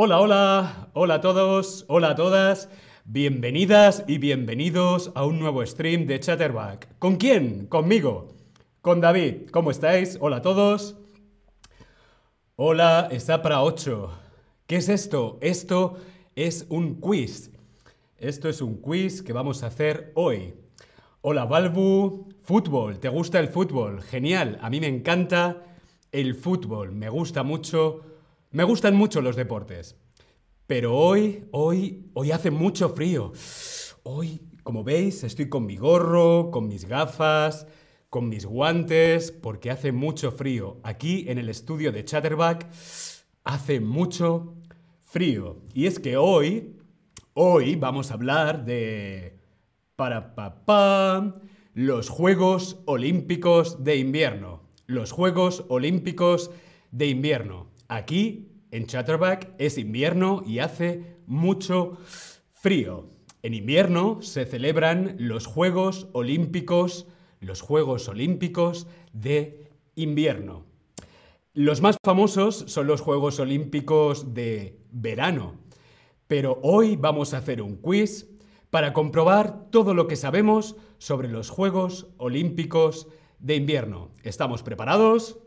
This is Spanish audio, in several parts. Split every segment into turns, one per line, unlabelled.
Hola, hola, hola a todos, hola a todas. Bienvenidas y bienvenidos a un nuevo stream de Chatterback. ¿Con quién? Conmigo. Con David. ¿Cómo estáis? Hola a todos. Hola, está para 8. ¿Qué es esto? Esto es un quiz. Esto es un quiz que vamos a hacer hoy. Hola, Balbu. Fútbol. ¿Te gusta el fútbol? Genial. A mí me encanta el fútbol. Me gusta mucho. Me gustan mucho los deportes. Pero hoy, hoy, hoy hace mucho frío. Hoy, como veis, estoy con mi gorro, con mis gafas, con mis guantes, porque hace mucho frío. Aquí en el estudio de Chatterback hace mucho frío. Y es que hoy, hoy vamos a hablar de... Para papá, los Juegos Olímpicos de Invierno. Los Juegos Olímpicos de Invierno. Aquí en Chatterback es invierno y hace mucho frío. En invierno se celebran los Juegos Olímpicos, los Juegos Olímpicos de invierno. Los más famosos son los Juegos Olímpicos de verano, pero hoy vamos a hacer un quiz para comprobar todo lo que sabemos sobre los Juegos Olímpicos de invierno. ¿Estamos preparados?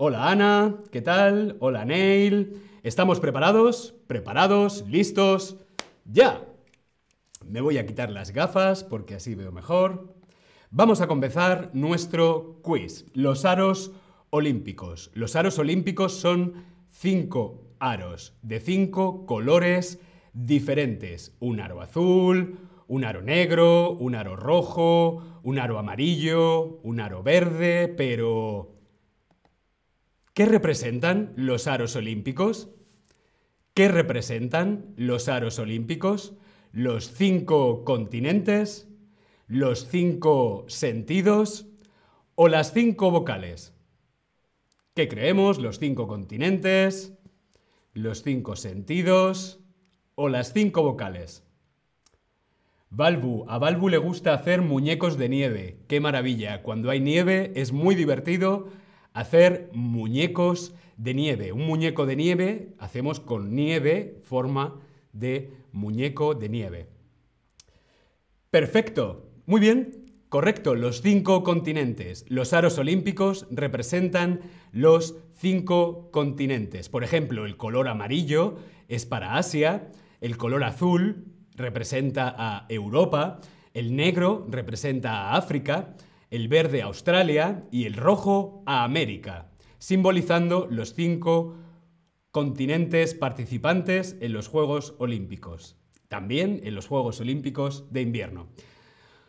Hola Ana, ¿qué tal? Hola Neil. ¿Estamos preparados? ¿Preparados? ¿Listos? ¡Ya! Me voy a quitar las gafas porque así veo mejor. Vamos a comenzar nuestro quiz. Los aros olímpicos. Los aros olímpicos son cinco aros de cinco colores diferentes. Un aro azul, un aro negro, un aro rojo, un aro amarillo, un aro verde, pero ¿Qué representan los aros olímpicos? ¿Qué representan los aros olímpicos? ¿Los cinco continentes? ¿Los cinco sentidos? ¿O las cinco vocales? ¿Qué creemos? ¿Los cinco continentes? ¿Los cinco sentidos? ¿O las cinco vocales? Balbu, a Balbu le gusta hacer muñecos de nieve. ¡Qué maravilla! Cuando hay nieve es muy divertido hacer muñecos de nieve. Un muñeco de nieve hacemos con nieve, forma de muñeco de nieve. Perfecto. Muy bien. Correcto, los cinco continentes. Los aros olímpicos representan los cinco continentes. Por ejemplo, el color amarillo es para Asia, el color azul representa a Europa, el negro representa a África, el verde a Australia y el rojo a América, simbolizando los cinco continentes participantes en los Juegos Olímpicos, también en los Juegos Olímpicos de invierno.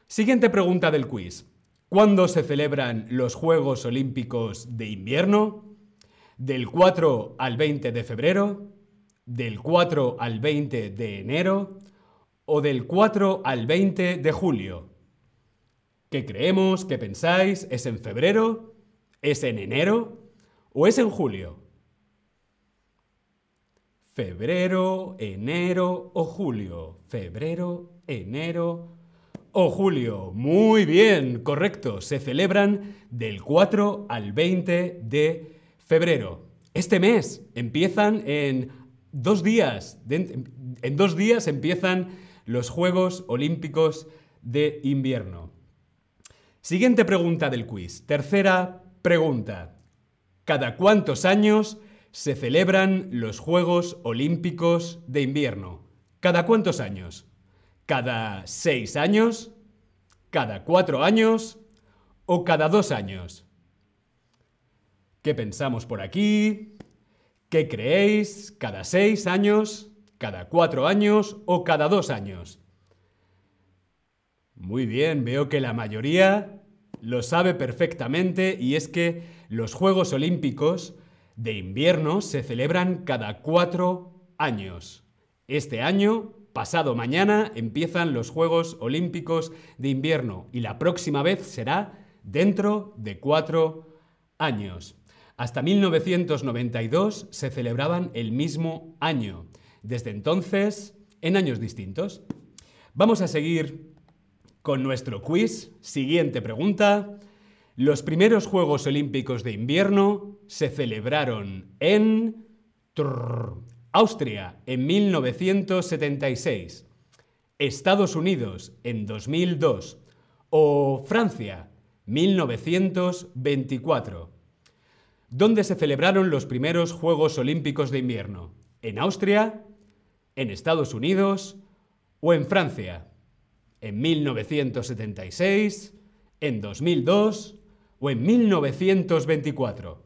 Siguiente pregunta del quiz. ¿Cuándo se celebran los Juegos Olímpicos de invierno? ¿Del 4 al 20 de febrero? ¿Del 4 al 20 de enero? ¿O del 4 al 20 de julio? ¿Qué creemos? ¿Qué pensáis? ¿Es en febrero? ¿Es en enero? ¿O es en julio? Febrero, enero o julio. Febrero, enero o julio. Muy bien, correcto. Se celebran del 4 al 20 de febrero. Este mes empiezan en dos días. En dos días empiezan los Juegos Olímpicos de Invierno. Siguiente pregunta del quiz. Tercera pregunta. ¿Cada cuántos años se celebran los Juegos Olímpicos de invierno? ¿Cada cuántos años? ¿Cada seis años? ¿Cada cuatro años? ¿O cada dos años? ¿Qué pensamos por aquí? ¿Qué creéis? ¿Cada seis años? ¿Cada cuatro años? ¿O cada dos años? Muy bien, veo que la mayoría lo sabe perfectamente y es que los Juegos Olímpicos de invierno se celebran cada cuatro años. Este año, pasado mañana, empiezan los Juegos Olímpicos de invierno y la próxima vez será dentro de cuatro años. Hasta 1992 se celebraban el mismo año. Desde entonces, en años distintos. Vamos a seguir con nuestro quiz. Siguiente pregunta. Los primeros Juegos Olímpicos de invierno se celebraron en Austria en 1976, Estados Unidos en 2002 o Francia 1924. ¿Dónde se celebraron los primeros Juegos Olímpicos de Invierno? ¿En Austria? ¿En Estados Unidos? ¿O en Francia? ¿En 1976? ¿En 2002? ¿O en 1924?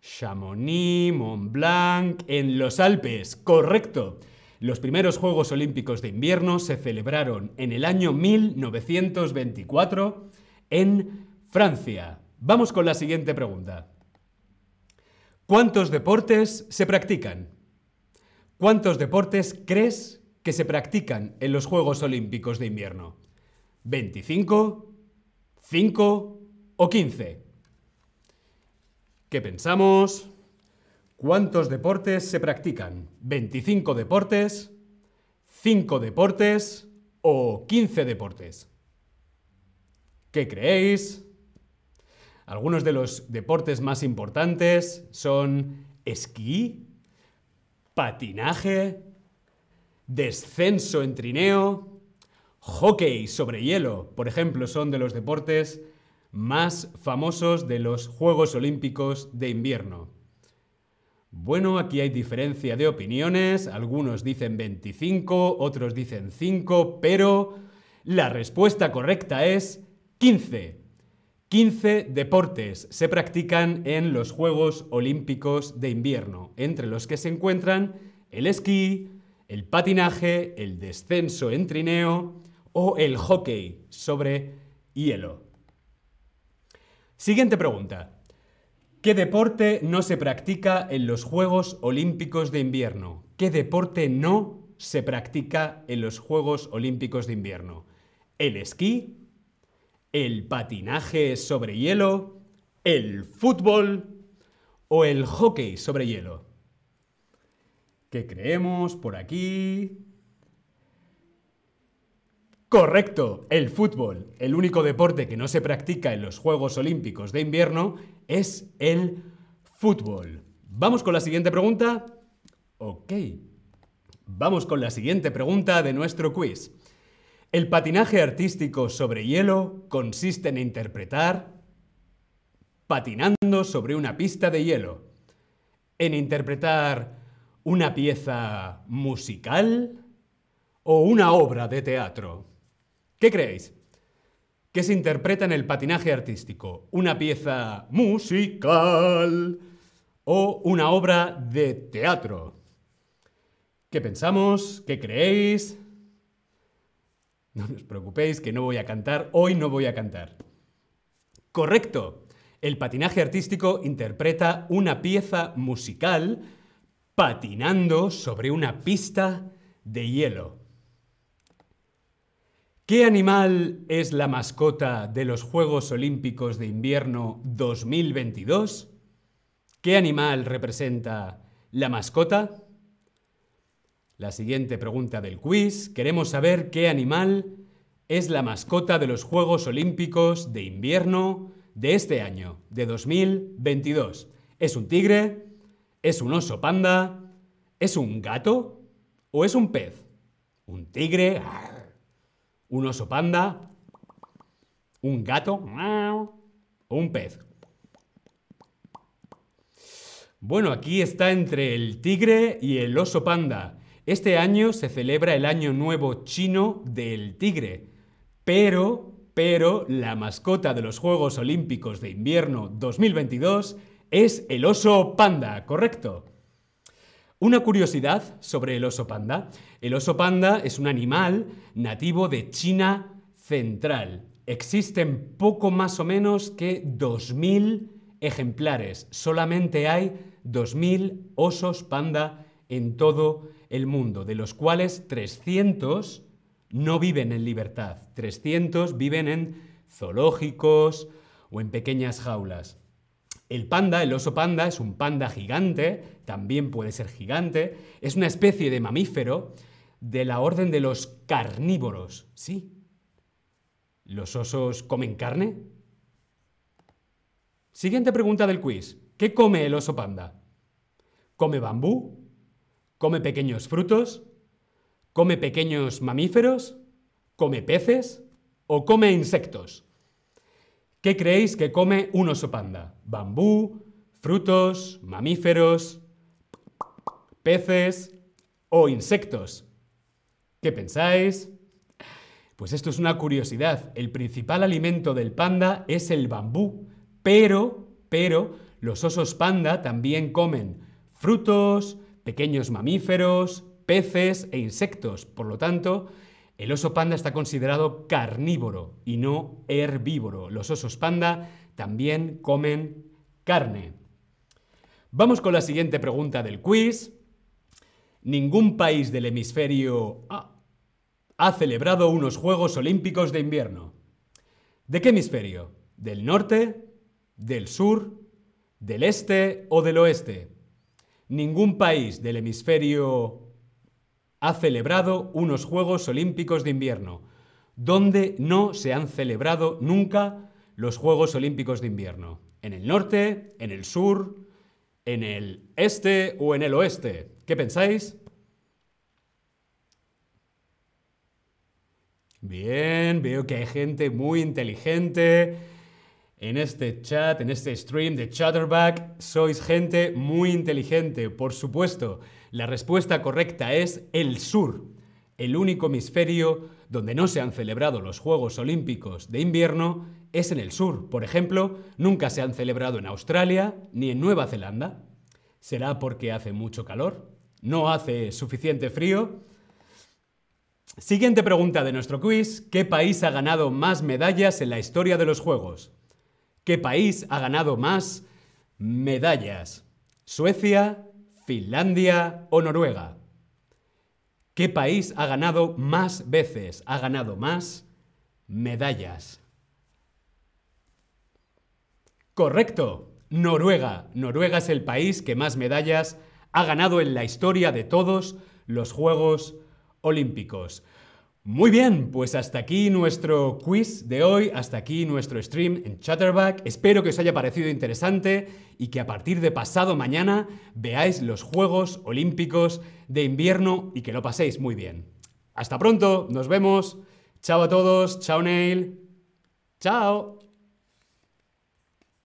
Chamonix, Mont Blanc, en los Alpes. Correcto. Los primeros Juegos Olímpicos de Invierno se celebraron en el año 1924 en Francia. Vamos con la siguiente pregunta. ¿Cuántos deportes se practican? ¿Cuántos deportes crees que se practican en los Juegos Olímpicos de Invierno? ¿25? ¿5 o 15? ¿Qué pensamos? ¿Cuántos deportes se practican? ¿25 deportes? ¿5 deportes? ¿O 15 deportes? ¿Qué creéis? Algunos de los deportes más importantes son esquí, patinaje, descenso en trineo, hockey sobre hielo, por ejemplo, son de los deportes más famosos de los Juegos Olímpicos de invierno. Bueno, aquí hay diferencia de opiniones, algunos dicen 25, otros dicen 5, pero la respuesta correcta es 15. 15 deportes se practican en los Juegos Olímpicos de invierno, entre los que se encuentran el esquí, el patinaje, el descenso en trineo o el hockey sobre hielo. Siguiente pregunta. ¿Qué deporte no se practica en los Juegos Olímpicos de invierno? ¿Qué deporte no se practica en los Juegos Olímpicos de invierno? ¿El esquí? el patinaje sobre hielo, el fútbol o el hockey sobre hielo. ¿Qué creemos por aquí? Correcto, el fútbol. El único deporte que no se practica en los Juegos Olímpicos de invierno es el fútbol. ¿Vamos con la siguiente pregunta? Ok. Vamos con la siguiente pregunta de nuestro quiz. El patinaje artístico sobre hielo consiste en interpretar patinando sobre una pista de hielo, en interpretar una pieza musical o una obra de teatro. ¿Qué creéis? ¿Qué se interpreta en el patinaje artístico? ¿Una pieza musical o una obra de teatro? ¿Qué pensamos? ¿Qué creéis? No os preocupéis que no voy a cantar, hoy no voy a cantar. Correcto. El patinaje artístico interpreta una pieza musical patinando sobre una pista de hielo. ¿Qué animal es la mascota de los Juegos Olímpicos de Invierno 2022? ¿Qué animal representa la mascota? La siguiente pregunta del quiz. Queremos saber qué animal es la mascota de los Juegos Olímpicos de invierno de este año, de 2022. ¿Es un tigre? ¿Es un oso panda? ¿Es un gato? ¿O es un pez? ¿Un tigre? ¿Un oso panda? ¿Un gato? ¿O un pez? Bueno, aquí está entre el tigre y el oso panda. Este año se celebra el Año Nuevo Chino del Tigre, pero, pero la mascota de los Juegos Olímpicos de Invierno 2022 es el oso panda, ¿correcto? Una curiosidad sobre el oso panda. El oso panda es un animal nativo de China central. Existen poco más o menos que 2.000 ejemplares. Solamente hay 2.000 osos panda en todo el mundo, de los cuales 300 no viven en libertad. 300 viven en zoológicos o en pequeñas jaulas. El panda, el oso panda, es un panda gigante, también puede ser gigante, es una especie de mamífero de la orden de los carnívoros. Sí. ¿Los osos comen carne? Siguiente pregunta del quiz. ¿Qué come el oso panda? ¿Come bambú? ¿Come pequeños frutos? ¿Come pequeños mamíferos? ¿Come peces? ¿O come insectos? ¿Qué creéis que come un oso panda? ¿Bambú? ¿Frutos? ¿Mamíferos? ¿Peces? ¿O insectos? ¿Qué pensáis? Pues esto es una curiosidad. El principal alimento del panda es el bambú, pero, pero, los osos panda también comen frutos, pequeños mamíferos, peces e insectos. Por lo tanto, el oso panda está considerado carnívoro y no herbívoro. Los osos panda también comen carne. Vamos con la siguiente pregunta del quiz. Ningún país del hemisferio A ha celebrado unos Juegos Olímpicos de invierno. ¿De qué hemisferio? ¿Del norte? ¿Del sur? ¿Del este o del oeste? Ningún país del hemisferio ha celebrado unos Juegos Olímpicos de invierno, donde no se han celebrado nunca los Juegos Olímpicos de invierno. ¿En el norte, en el sur, en el este o en el oeste? ¿Qué pensáis? Bien, veo que hay gente muy inteligente en este chat, en este stream de Chatterback. Sois gente muy inteligente, por supuesto. La respuesta correcta es el sur, el único hemisferio donde no se han celebrado los Juegos Olímpicos de invierno es en el sur. Por ejemplo, nunca se han celebrado en Australia ni en Nueva Zelanda. ¿Será porque hace mucho calor? ¿No hace suficiente frío? Siguiente pregunta de nuestro quiz. ¿Qué país ha ganado más medallas en la historia de los Juegos? ¿Qué país ha ganado más medallas? ¿Suecia, Finlandia o Noruega? ¿Qué país ha ganado más veces? Ha ganado más medallas. Correcto, Noruega. Noruega es el país que más medallas ha ganado en la historia de todos los Juegos olímpicos. Muy bien, pues hasta aquí nuestro quiz de hoy, hasta aquí nuestro stream en Chatterback. Espero que os haya parecido interesante y que a partir de pasado mañana veáis los Juegos Olímpicos de invierno y que lo paséis muy bien. Hasta pronto, nos vemos. Chao a todos, chao Neil. Chao.